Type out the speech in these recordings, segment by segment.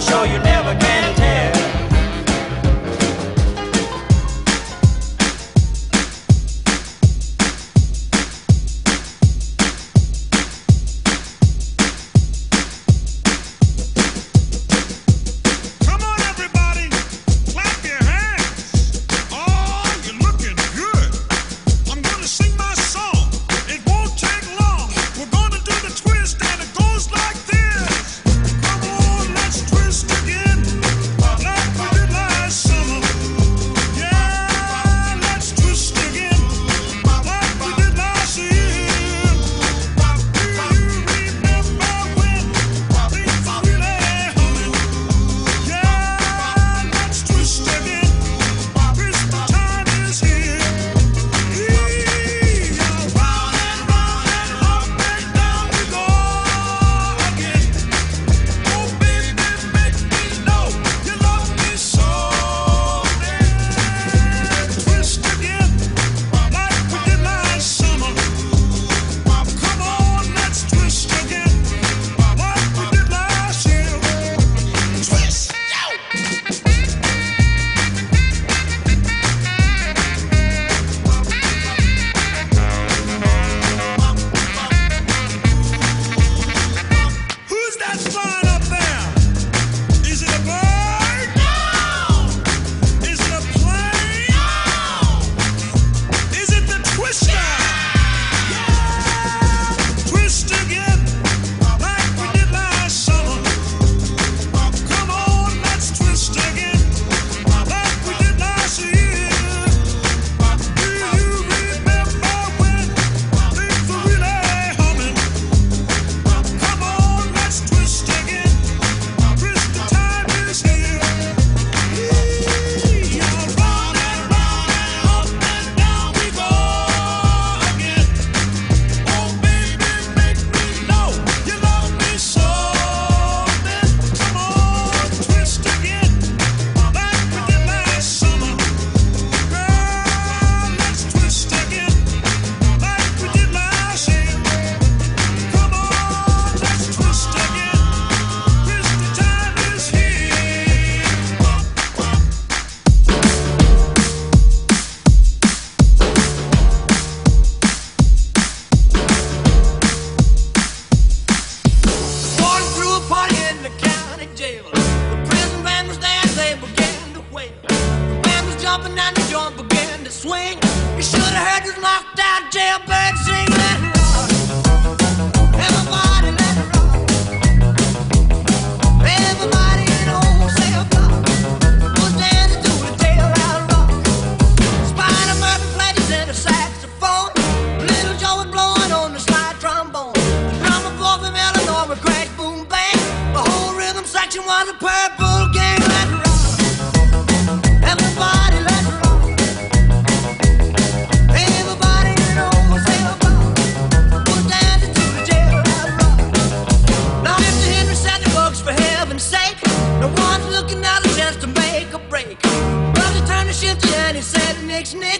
show you never can tell. jumping and the jump began to swing. You should have heard this locked out jailbird sing that. looking at a chance to make a break. But the time to shift and he said, next, next.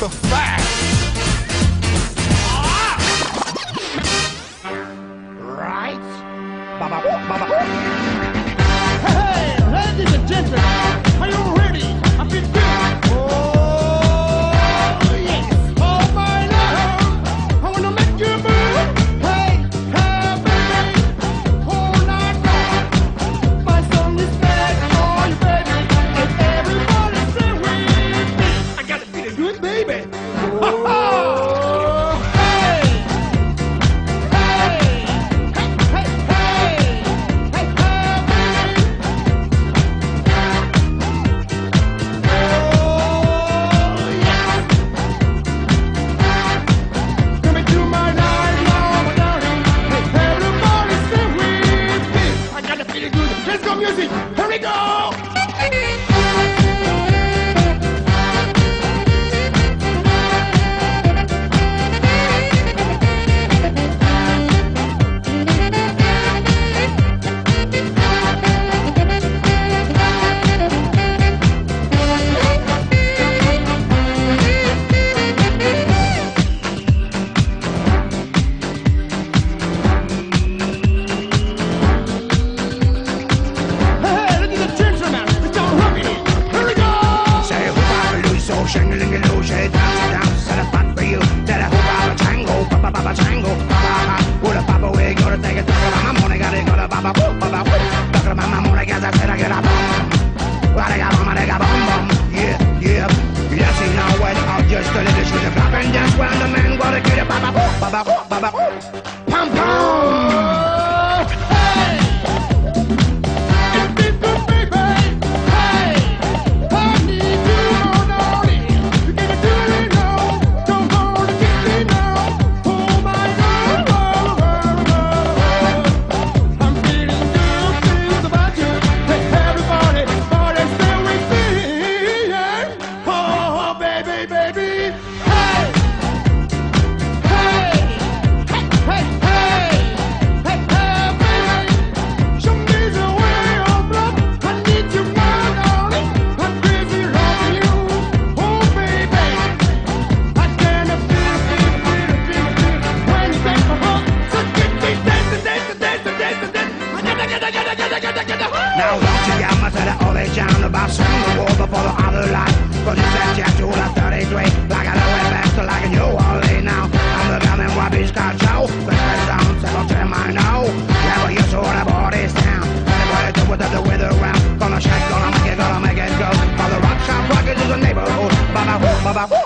the fact. music. Here we go.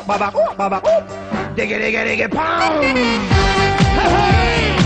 ba ba ba ba diggy diggy diggy pound. Hey, hey.